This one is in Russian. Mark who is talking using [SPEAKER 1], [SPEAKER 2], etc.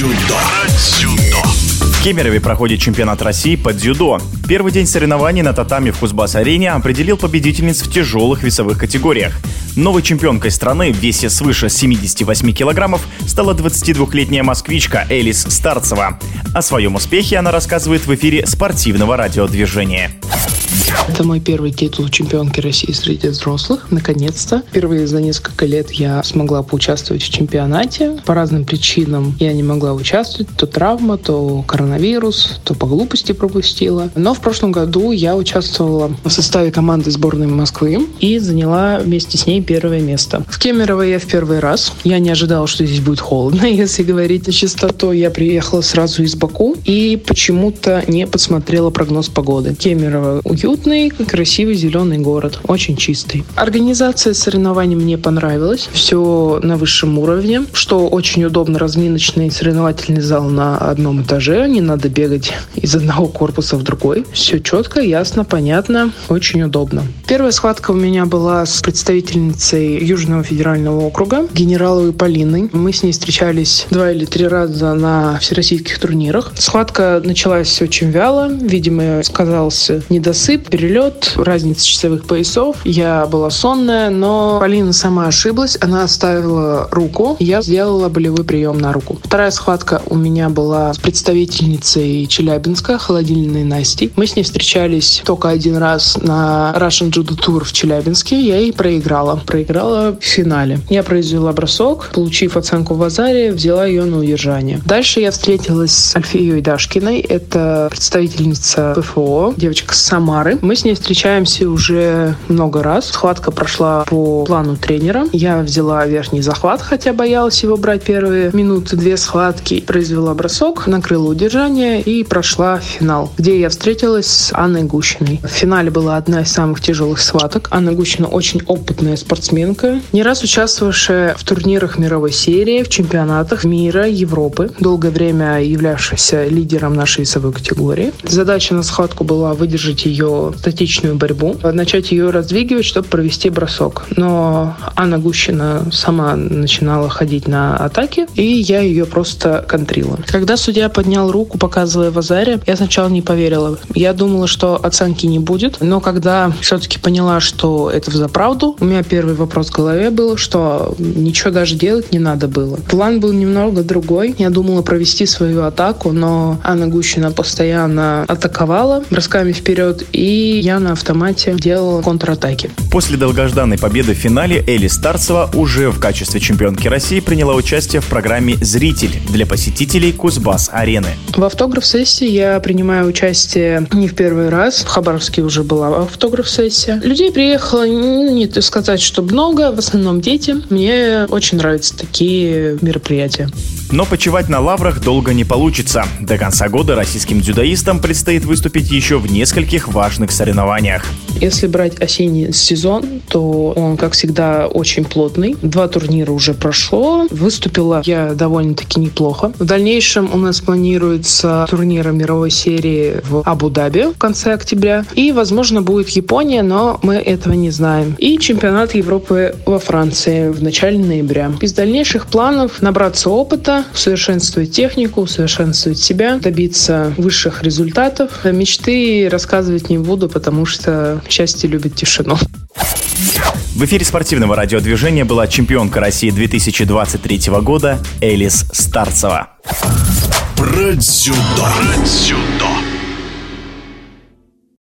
[SPEAKER 1] дзюдо. Дзюдо.
[SPEAKER 2] В Кемерове проходит чемпионат России по дзюдо. Первый день соревнований на татами в Кузбасс-арене определил победительниц в тяжелых весовых категориях. Новой чемпионкой страны в весе свыше 78 килограммов стала 22-летняя москвичка Элис Старцева. О своем успехе она рассказывает в эфире спортивного радиодвижения.
[SPEAKER 3] Это мой первый титул чемпионки России среди взрослых, наконец-то. Впервые за несколько лет я смогла поучаствовать в чемпионате. По разным причинам я не могла участвовать. То травма, то коронавирус, то по глупости пропустила. Но в прошлом году я участвовала в составе команды сборной Москвы и заняла вместе с ней первое место. В Кемерово я в первый раз. Я не ожидала, что здесь будет холодно, если говорить о чистоту. Я приехала сразу из Баку и почему-то не подсмотрела прогноз погоды. Кемерово уютный, красивый зеленый город, очень чистый. Организация соревнований мне понравилась, все на высшем уровне, что очень удобно, разминочный соревновательный зал на одном этаже, не надо бегать из одного корпуса в другой. Все четко, ясно, понятно, очень удобно. Первая схватка у меня была с представительницей Южного федерального округа, генераловой Полиной. Мы с ней встречались два или три раза на всероссийских турнирах. Схватка началась очень вяло, видимо, сказался недосып, перелет, разница часовых поясов. Я была сонная, но Полина сама ошиблась. Она оставила руку. Я сделала болевой прием на руку. Вторая схватка у меня была с представительницей Челябинска, холодильной Настей. Мы с ней встречались только один раз на Russian Judo Tour в Челябинске. Я ей проиграла. Проиграла в финале. Я произвела бросок, получив оценку в Азаре, взяла ее на удержание. Дальше я встретилась с Альфией Дашкиной. Это представительница ПФО, девочка с Самары. Мы с ней встречаемся уже много раз. Схватка прошла по плану тренера. Я взяла верхний захват, хотя боялась его брать первые минуты, две схватки. Произвела бросок, накрыла удержание и прошла финал, где я встретилась с Анной Гущиной. В финале была одна из самых тяжелых схваток. Анна Гущина очень опытная спортсменка, не раз участвовавшая в турнирах мировой серии, в чемпионатах мира, Европы, долгое время являвшаяся лидером нашей весовой категории. Задача на схватку была выдержать ее статичную борьбу, начать ее раздвигивать, чтобы провести бросок. Но Анна Гущина сама начинала ходить на атаки, и я ее просто контрила. Когда судья поднял руку, показывая в Азаре, я сначала не поверила. Я думала, что оценки не будет, но когда все-таки поняла, что это за правду, у меня первый вопрос в голове был, что ничего даже делать не надо было. План был немного другой. Я думала провести свою атаку, но Анна Гущина постоянно атаковала бросками вперед, и я на автомате делала контратаки.
[SPEAKER 2] После долгожданной победы в финале Эли Старцева уже в качестве чемпионки России приняла участие в программе «Зритель» для посетителей Кузбасс-арены.
[SPEAKER 3] В автограф-сессии я принимаю участие не в первый раз. В Хабаровске уже была автограф-сессия. Людей приехало, не сказать, что много, в основном дети. Мне очень нравятся такие мероприятия.
[SPEAKER 2] Но почивать на лаврах долго не получится. До конца года российским дзюдоистам предстоит выступить еще в нескольких важных соревнованиях.
[SPEAKER 3] Если брать осенний сезон, то он, как всегда, очень плотный. Два турнира уже прошло. Выступила я довольно-таки неплохо. В дальнейшем у нас планируется турнир мировой серии в Абу-Даби в конце октября. И, возможно, будет Япония, но мы этого не знаем. И чемпионат Европы во Франции в начале ноября. Из дальнейших планов набраться опыта, усовершенствовать технику, усовершенствовать себя, добиться высших результатов. Мечты рассказывать не буду, потому что счастье любит тишину.
[SPEAKER 2] В эфире спортивного радиодвижения была чемпионка России 2023 года Элис Старцева.
[SPEAKER 1] Про дзюдо. Про дзюдо.